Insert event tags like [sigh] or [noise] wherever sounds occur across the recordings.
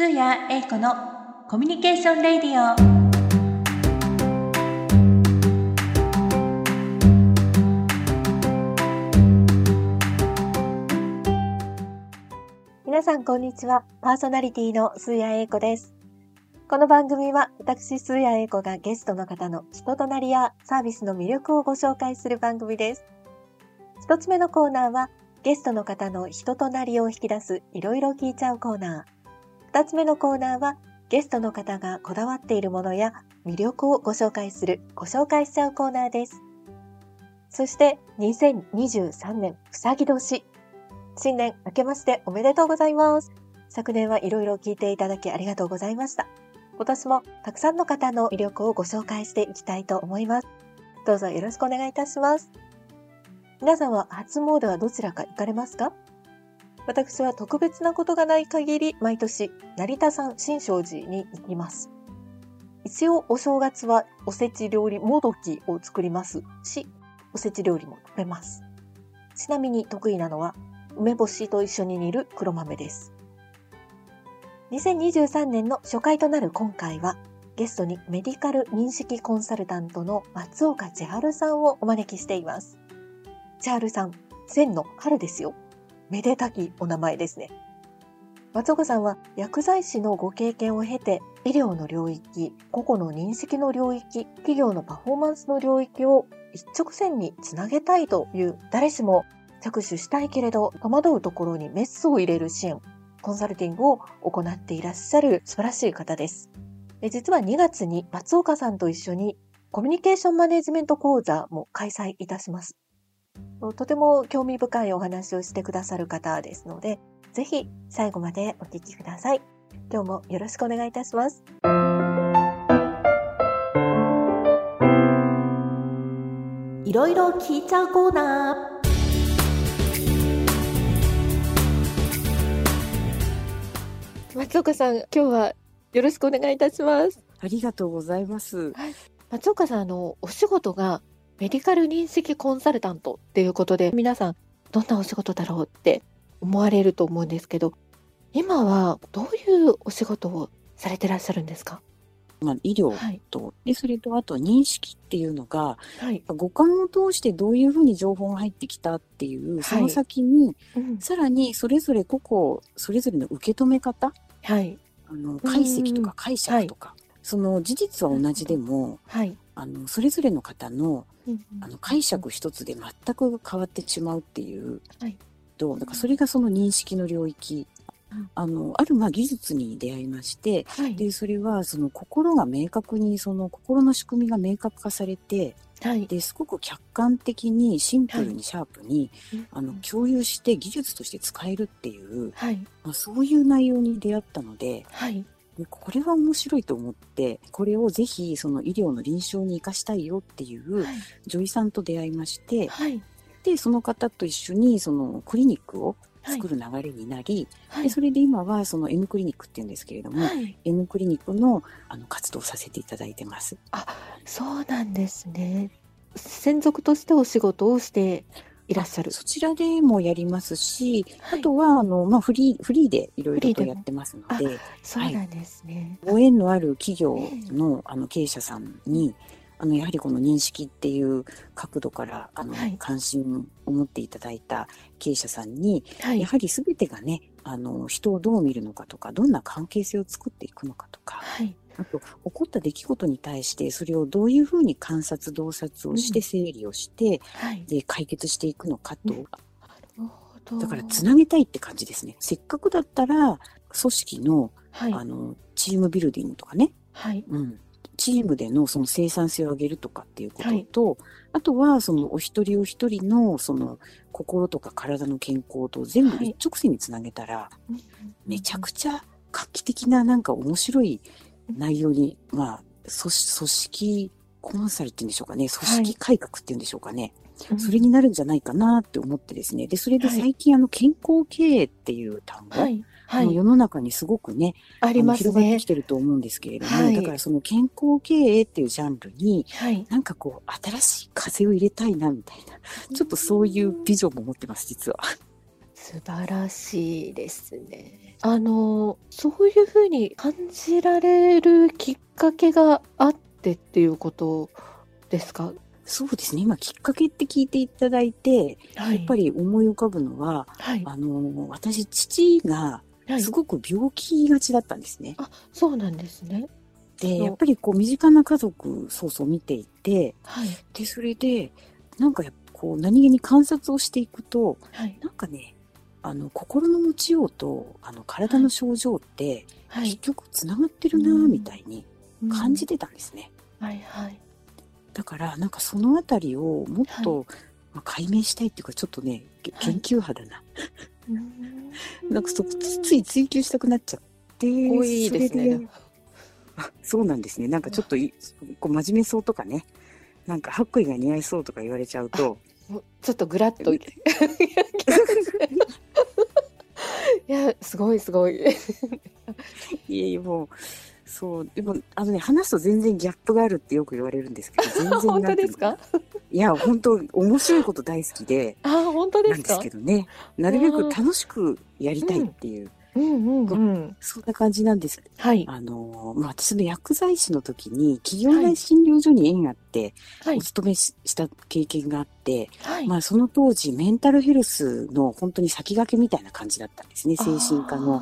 スーヤエイコのコミュニケーションレディオ。皆さんこんにちは。パーソナリティのスーヤエイコです。この番組は私スーヤエイコがゲストの方の人となりやサービスの魅力をご紹介する番組です。一つ目のコーナーはゲストの方の人となりを引き出すいろいろ聞いちゃうコーナー。二つ目のコーナーは、ゲストの方がこだわっているものや魅力をご紹介する、ご紹介しちゃうコーナーです。そして、2023年、うさぎ年。新年明けましておめでとうございます。昨年はいろいろ聞いていただきありがとうございました。今年もたくさんの方の魅力をご紹介していきたいと思います。どうぞよろしくお願いいたします。皆さんは初詣はどちらか行かれますか？私は特別なことがない限り毎年成田山新勝寺に行きます。一応お正月はおせち料理もどきを作りますし、おせち料理も食べます。ちなみに得意なのは梅干しと一緒に煮る黒豆です。2023年の初回となる今回はゲストにメディカル認識コンサルタントの松岡千春さんをお招きしています。千春さん、千の春ですよ。めでたきお名前ですね。松岡さんは薬剤師のご経験を経て医療の領域、個々の認識の領域、企業のパフォーマンスの領域を一直線につなげたいという誰しも着手したいけれど戸惑うところにメスを入れる支援、コンサルティングを行っていらっしゃる素晴らしい方です。実は2月に松岡さんと一緒にコミュニケーションマネジメント講座も開催いたします。とても興味深いお話をしてくださる方ですので、ぜひ最後までお聞きください。今日もよろしくお願いいたします。いろいろ聞いちゃうコーナー。松岡さん、今日はよろしくお願いいたします。ありがとうございます。はい、松岡さん、あの、お仕事がメディカル認識コンサルタントっていうことで、皆さん、どんなお仕事だろうって思われると思うんですけど、今はどういうお仕事をされてらっしゃるんですか？まあ、医療と、はい、でそれとあと認識っていうのが、はい、五感を通してどういうふうに情報が入ってきたっていう、はい、その先に、うん、さらにそれぞれ個々それぞれの受け止め方、はい、あの解析とか解釈とか、その事実は同じでも、はい、あのそれぞれの方のあの解釈一つで全く変わってしまうっていう、はい、とだからそれがその認識の領域。あのあるまあ技術に出会いまして、はい、でそれはその心が明確にその心の仕組みが明確化されて、はい、ですごく客観的にシンプルにシャープに、はい、あの共有して技術として使えるっていう、まあ、そういう内容に出会ったので、これは面白いと思って、これをぜひその医療の臨床に生かしたいよっていう女医さんと出会いまして、はい、で、その方と一緒にそのクリニックを作る流れになり、はい、でそれで今はその N クリニックっていうんですけれども、はい、N クリニックのあの活動させていただいてます。あ、そうなんですね。専属としてお仕事をしていらっしゃる。そちらでもやりますし、はい、あとは、あの、まあ、フリー、フリーでいろいろとやってますので。そうなんですね。はい、ご縁のある企業の、あの、経営者さんに、あの、やはりこの認識っていう角度から、あの、はい、関心を持っていただいた経営者さんに、はい、やはり全てがね、あの、人をどう見るのかとか、どんな関係性を作っていくのかとか、はい、あと、起こった出来事に対して、それをどういうふうに観察、洞察をして整理をして、うんはい、で、解決していくのかと。うん、だから、つなげたいって感じですね。せっかくだったら、組織の、はい、あの、チームビルディングとかね。はい。うん。チームでのその生産性を上げるとかっていうことと、はい、あとはそのお一人お一人のその心とか体の健康と全部一直線につなげたら、はい、めちゃくちゃ画期的ななんか面白い内容に、まあ、組織コンサルっていうんでしょうかね、組織改革っていうんでしょうかね。はい、それになるんじゃないかなって思ってですね。で、それで最近、あの、健康経営っていう単語、はいはい、世の中にすごくね、ありますね。広がってきてると思うんですけれども、はい、だからその健康経営っていうジャンルに、はい、なんかこう、新しい風を入れたいな、みたいな、ちょっとそういうビジョンも持ってます、実は。素晴らしいですね。あの、そういう風に感じられるきっかけがあってっていうことですか？そうですね。今きっかけって聞いていただいて、はい、やっぱり思い浮かぶのは、はい、あの、私、父がすごく病気がちだったんですね。はい、あ、そうなんですね。で、やっぱりこう身近な家族、そうそう見ていて、はい、で、それで、なんかこう何気に観察をしていくと、はい、なんかね、あの心の持ちようとあの体の症状って、はい、結局つながってるなみたいに感じてたんですね。はいはい、だからなんかそのあたりをもっと、まあ、解明したいっていうかちょっとね研究派だな。[laughs] なんかそつい追求したくなっちゃって。多いですね。あそうなんですね。なんかちょっといこう真面目そうとかね。なんか白衣が似合いそうとか言われちゃうと。[laughs] ちょっとぐらっと。[laughs] いや、すごいすごい。いえいえ、もう、そう、でも、あのね、話すと全然ギャップがあるってよく言われるんですけど、[laughs] 全然本当ですか？いや、本当面白いこと大好きで、あ、本当ですか？なんですけどね、なるべく楽しくやりたいっていう。うんうんうん、そんな感じなんです。はい。あの、まあ、私の薬剤師の時に、企業内診療所に縁があって、はい、お勤めした経験があって、はい、まあ、その当時、メンタルヘルスの本当に先駆けみたいな感じだったんですね。精神科の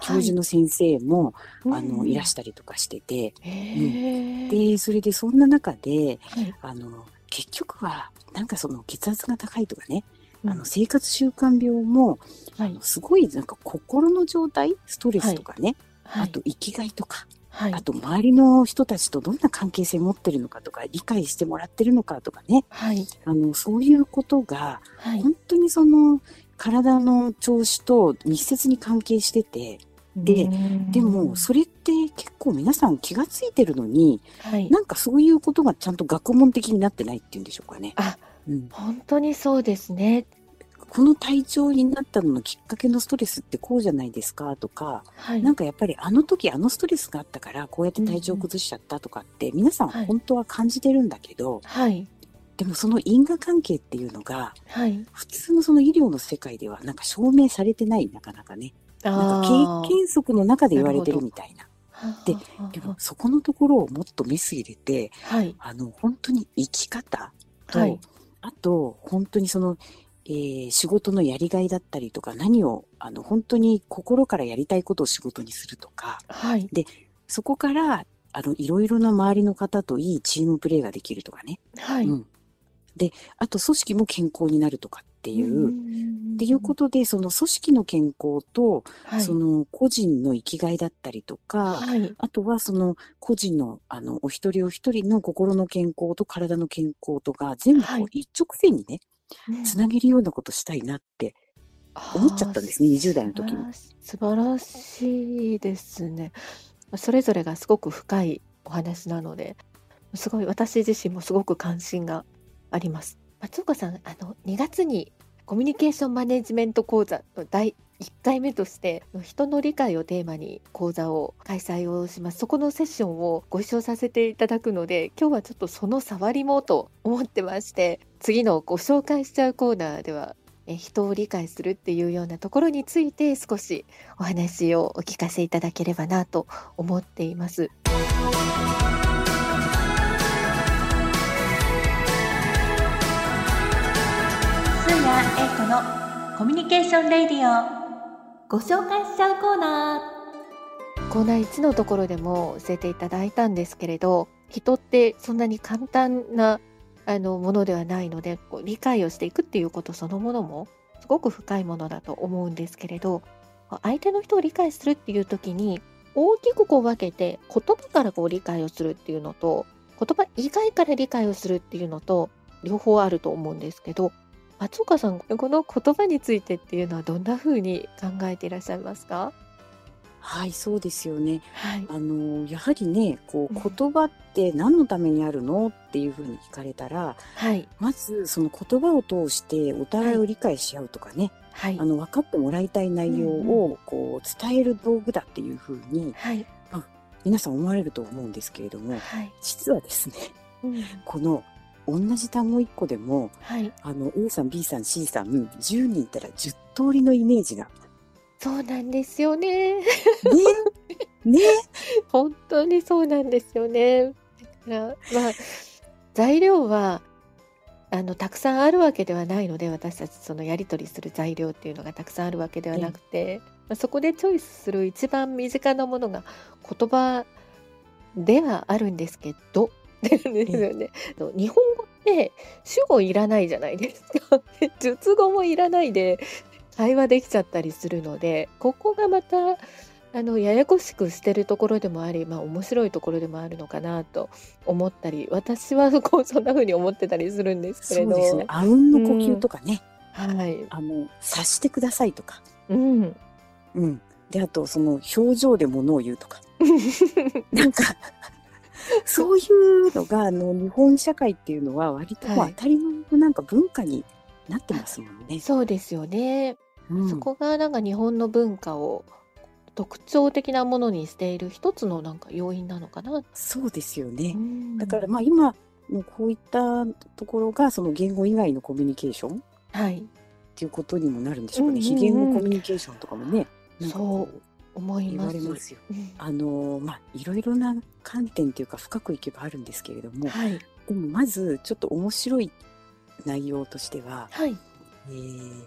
教授の先生も、はい、あの、いらしたりとかしてて、うん、で、それでそんな中で、あの、結局は、なんかその血圧が高いとかね、あの生活習慣病も、はい、すごいなんか心の状態ストレスとかね、はい、あと生きがいとか、はい、あと周りの人たちとどんな関係性持ってるのかとか理解してもらってるのかとかね、はい、あのそういうことが、本当にその体の調子と密接に関係してて。で、でも、それって結構皆さん気がついてるのに、はい、なんかそういうことがちゃんと学問的になってないっていうんでしょうかね。あ、うん、本当にそうですね。この体調になったののきっかけのストレスってこうじゃないですか？とか、はい、なんかやっぱりあの時あのストレスがあったからこうやって体調崩しちゃったとかって、皆さん本当は感じてるんだけど、はい、でもその因果関係っていうのが、はい、普通のその医療の世界ではなんか証明されてないなかなかね。なんか経験則の中で言われてるみたいな。ででもそこのところをもっとメス入れて、はい、あの本当に生き方と、はい、あと本当にそのえー、仕事のやりがいだったりとか、何を、あの、本当に心からやりたいことを仕事にするとか、はい。で、そこから、あの、いろいろな周りの方といいチームプレーができるとかね。はい。うん。で、あと組織も健康になるとかっていう、っていうことで、その組織の健康と、はい、その個人の生きがいだったりとか、はい、あとはその個人の、あの、お一人お一人の心の健康と体の健康とか、全部こう一直線にね、つなげるようなことしたいなって思っちゃったんですね、20代の時に。素晴らしいですね。それぞれがすごく深いお話なので、すごい私自身もすごく関心があります。松岡さん、あの2月にコミュニケーションマネジメント講座の第1回目として人の理解をテーマに講座を開催をしますそこのセッションをご一緒させていただくので今日はちょっとその触りもと思ってまして次のご紹介しちゃうコーナーでは人を理解するっていうようなところについて少しお話をお聞かせいただければなと思っています。コのコミュニケーションレディオ。ご紹介しちゃうコーナー。コーナー1のところでも教えていただいたんですけれど人ってそんなに簡単なあのものではないのでこう理解をしていくっていうことそのものもすごく深いものだと思うんですけれど相手の人を理解するっていう時に大きくこう分けて言葉からこう理解をするっていうのと言葉以外から理解をするっていうのと両方あると思うんですけど松岡さんこの言葉についてっていうのはどんな風に考えていらっしゃいますか？はい、そうですよね。はい。あの、やはりね、こう、言葉って何のためにあるのっていうふうに聞かれたら、はい。まず、その言葉を通してお互いを理解し合うとかね、はい。あの、分かってもらいたい内容を、こう、伝える道具だっていうふうに、はい。まあ、皆さん思われると思うんですけれども、はい。実はですね、うん、この同じ単語1個でも、はい、あの A さん B さん C さん10人いたら10通りのイメージがそうなんですよね。ね？ね？[laughs] 本当にそうなんですよね。だからまあ材料はあのたくさんあるわけではないので私たちそのやり取りする材料っていうのがたくさんあるわけではなくて、まあ、そこでチョイスする一番身近なものが言葉ではあるんですけどですよね。日本語って主語いらないじゃないですか。[laughs] 述語もいらないで会話できちゃったりするのでここがまたあのややこしくしてるところでもあり、まあ、面白いところでもあるのかなと思ったり私は [laughs] こうそんな風に思ってたりするんですけれど。そうですね。あうんの呼吸とかね、うん、はい。あの察してくださいとか。うん。うん。であとその表情でものを言うとか。[laughs] なんかそういうのがあの日本社会っていうのは割と当たり前のなんか文化になってますもんね。そうですよね、うん、そこがなんか日本の文化を特徴的なものにしている一つのなんか要因なのかな。そうですよね。だからまあ今のこういったところがその言語以外のコミュニケーション、はい、っていうことにもなるんでしょうかね。非言語コミュニケーションとかもね。そう思います。ますよ。うん、あのまあいろいろな観点というか深くいけばあるんですけれども、はい、でもまずちょっと面白い内容としては、はい、えー、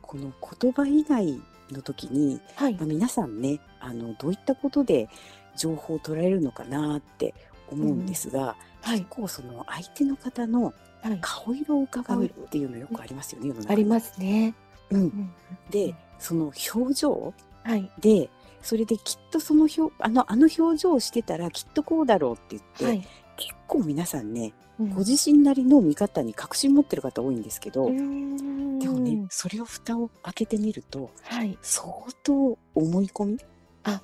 この言葉以外の時に、はい、まあ、皆さんねあのどういったことで情報を取られるのかなって思うんですが、うん、結構その相手の方の顔色を伺うっていうのよくありますよね、ありますね。うん、でその表情はい、でそれできっとその表あのあの表情をしてたらきっとこうだろうって言って、はい、結構皆さんね、うん、ご自身なりの見方に確信持ってる方多いんですけどでもねそれを蓋を開けてみると、はい、相当思い込みあ、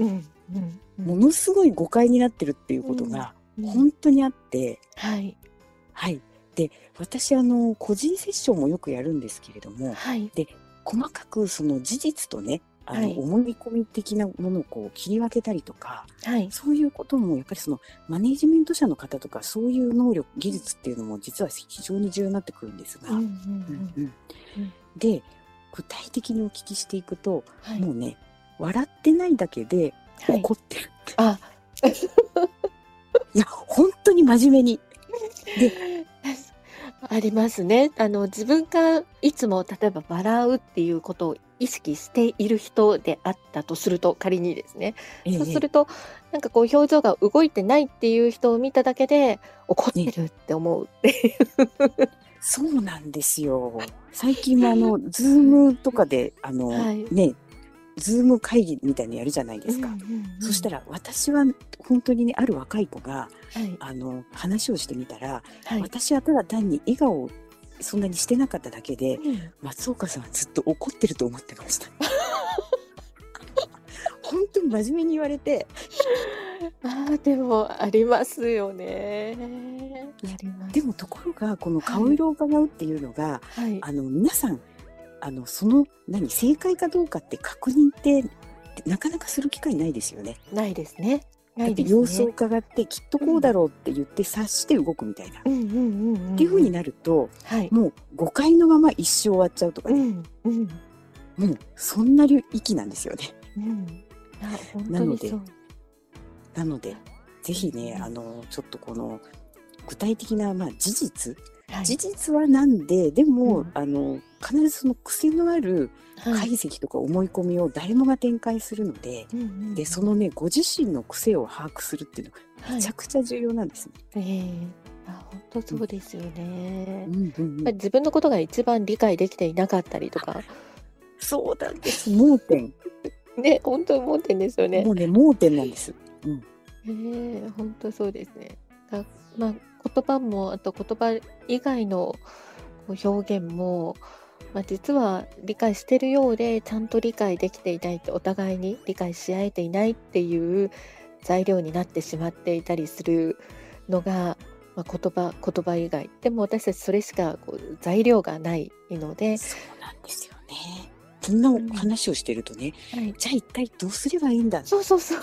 うんうんうん、ものすごい誤解になってるっていうことが本当にあって、はい、はい、で私あの個人セッションもよくやるんですけれども、はい、で細かくその事実とねあの、はい、思い込み的なものをこう切り分けたりとか、はい、そういうこともやっぱりそのマネジメント者の方とかそういう能力技術っていうのも実は非常に重要になってくるんですが、で具体的にお聞きしていくと、はい、もうね笑ってないだけで怒ってる、あ。[laughs] いや本当に真面目に。で [laughs] ありますね。あの自分がいつも例えば笑うっていうことを意識している人であったとすると仮にですね、ええ、そうするとなんかこう表情が動いてないっていう人を見ただけで怒ってるって思うっていう。そうなんですよ。最近もあのズームとかであの、はい、ねズーム会議みたいにやるじゃないですか。うんうんうん、そしたら私は本当にねある若い子が、はい、あの話をしてみたら、はい、私はただ単に笑顔そんなにしてなかっただけで、うん、松岡さんはずっと怒ってると思ってました。[laughs] 本当に真面目に言われて。[laughs] ああでもありますよね。でもところがこの顔色を伺うっていうのが、はい、あの皆さんあのその何正解かどうかって確認ってなかなかする機会ないですよね。ないですね。ないですね。様子を伺ってきっとこうだろうって言って察して動くみたいな。っていうふうになると、はい、もう誤解のまま一生終わっちゃうとかね。うんうん、もうそんな域なんですよね。うん、なのでなのでぜひねあのちょっとこの具体的なまあ事実はい、事実はなんででも、うん、あの必ずその癖のある解析とか思い込みを誰もが展開するのではい、でそのねご自身の癖を把握するっていうのがめちゃくちゃ重要なんですね。はい、え。ーあ本当そうですよね、うん。うんうん、自分のことが一番理解できていなかったりとか。そうなんです。盲点。[laughs] ね本当盲点ですよね。もうね盲点なんです、うん、えー、本当そうですね。まあ言葉もあと言葉以外の表現も、まあ、実は理解してるようでちゃんと理解できていないってお互いに理解し合えていないっていう材料になってしまっていたりするのが、まあ、言葉言葉以外。でも私たちそれしかこう材料がないのでそうなんですよね。そんな話をしてるとね、うん。はい、じゃあ一体どうすればいいんだそうそうそう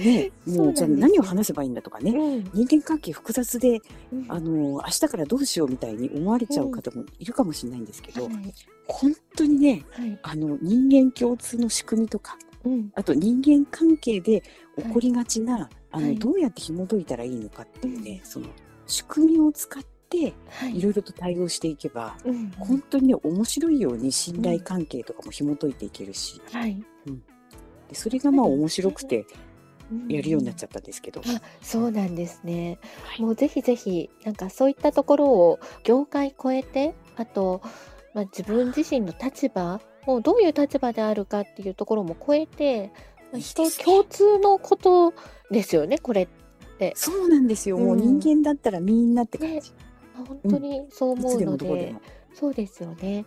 ね、もうじゃあ何を話せばいいんだとかね、うん、人間関係複雑で、うん、あの明日からどうしようみたいに思われちゃう方もいるかもしれないんですけど、うん、本当にね、はい、あの人間共通の仕組みとか、あと人間関係で起こりがちな、はい、あのどうやって紐解いたらいいのかっていうね、その仕組みを使って、い。ろいろと対応していけば、はい、本当にね面白いように信頼関係とかも紐解いていけるし、はい。うん、でそれがまあ面白くて。やるようになっちゃったんですけど、うん、そうなんですね、はい、もうぜひぜひなんかそういったところを業界超えてあと、まあ、自分自身の立場もうどういう立場であるかっていうところも超えて、まあ、人共通のことですよねこれって。そうなんですよ、うん、もう人間だったらみんなって感じ。ね。本当にそう思うので、うん、そうですよね。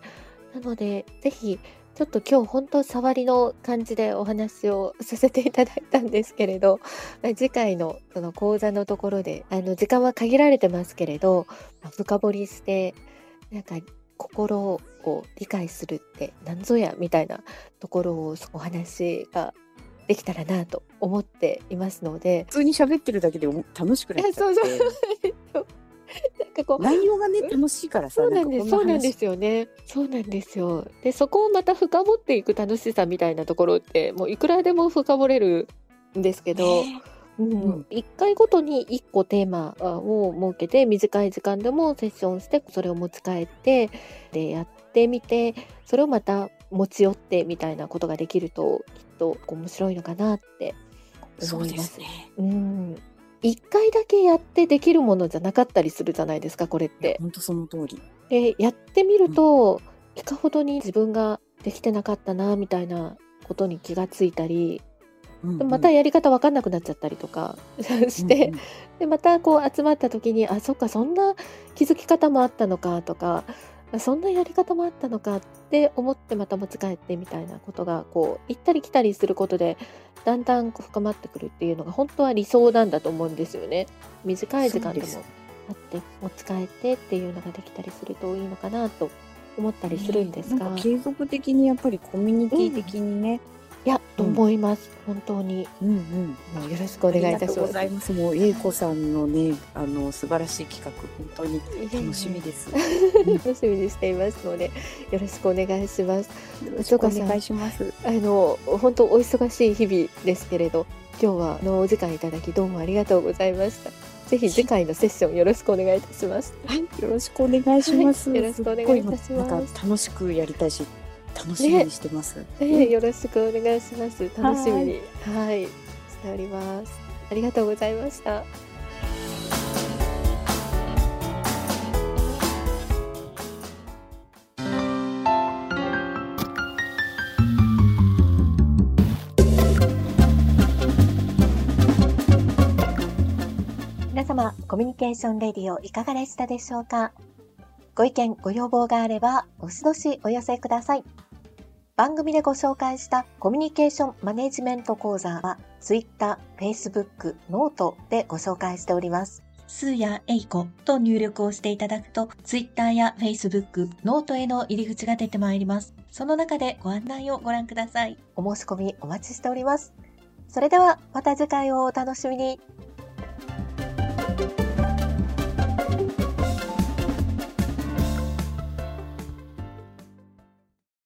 なので、ぜひ、ちょっと今日本当触りの感じでお話をさせていただいたんですけれど、次回のその講座のところで、あの時間は限られてますけれど、深掘りして、なんか心を理解するって何ぞやみたいなところをお話ができたらなと思っていますので。普通に喋ってるだけで楽しくなっちゃって。そうそう [laughs] なんかこう。内容がね楽しいからさそうなんです。そうなんですよね。そうなんですよ。でそこをまた深掘っていく楽しさみたいなところってもういくらでも深掘れるんですけど、うん、1回ごとに1個テーマを設けて短い時間でもセッションしてそれを持ち帰ってでやってみてそれをまた持ち寄ってみたいなことができるときっと面白いのかなって思います。うすね、うん1回だけやってできるものじゃなかったりするじゃないですかこれって。本当その通り。でやってみると、うん、いかほどに自分ができてなかったなみたいなことに気がついたり、うんうん、またやり方分かんなくなっちゃったりとか [laughs] して、うんうん、でまたこう集まった時にあそっかそんな気づき方もあったのかとかそんなやり方もあったのかって思ってまた持ち帰ってみたいなことがこう行ったり来たりすることでだんだん深まってくるっていうのが本当は理想なんだと思うんですよね。短い時間でもあって持ち帰ってっていうのができたりするといいのかなと思ったりするんですが、継続的にやっぱりコミュニティ的にね、いや、と思います。本当に。うんうん。よろしくお願いいたします。もう、英子さんのね、あの、素晴らしい企画、本当に楽しみです。[laughs] 楽しみにしていますので、よろしくお願いします。お願いします。あの、本当お忙しい日々ですけれど、今日は、あの、お時間いただき、どうもありがとうございました。ぜひ次回のセッションよろしくお願いいたします。はい、よろしくお願いします。はい、よろしくお願いいたします。楽しくやりたいし、楽しみにしてます。ね、えー、よろしくお願いします。楽しみに、はい、しております。ありがとうございました。皆様、コミュニケーションレディオいかがでしたでしょうか？ご意見、ご要望があれば、おしどしお寄せください。番組でご紹介したコミュニケーションマネジメント講座は Twitter、Facebook、 noteでご紹介しております。スーヤエイコと入力をしていただくと Twitter や Facebook、 noteへの入り口が出てまいります。その中でご案内をご覧ください。お申し込みお待ちしております。それではまた次回をお楽しみに。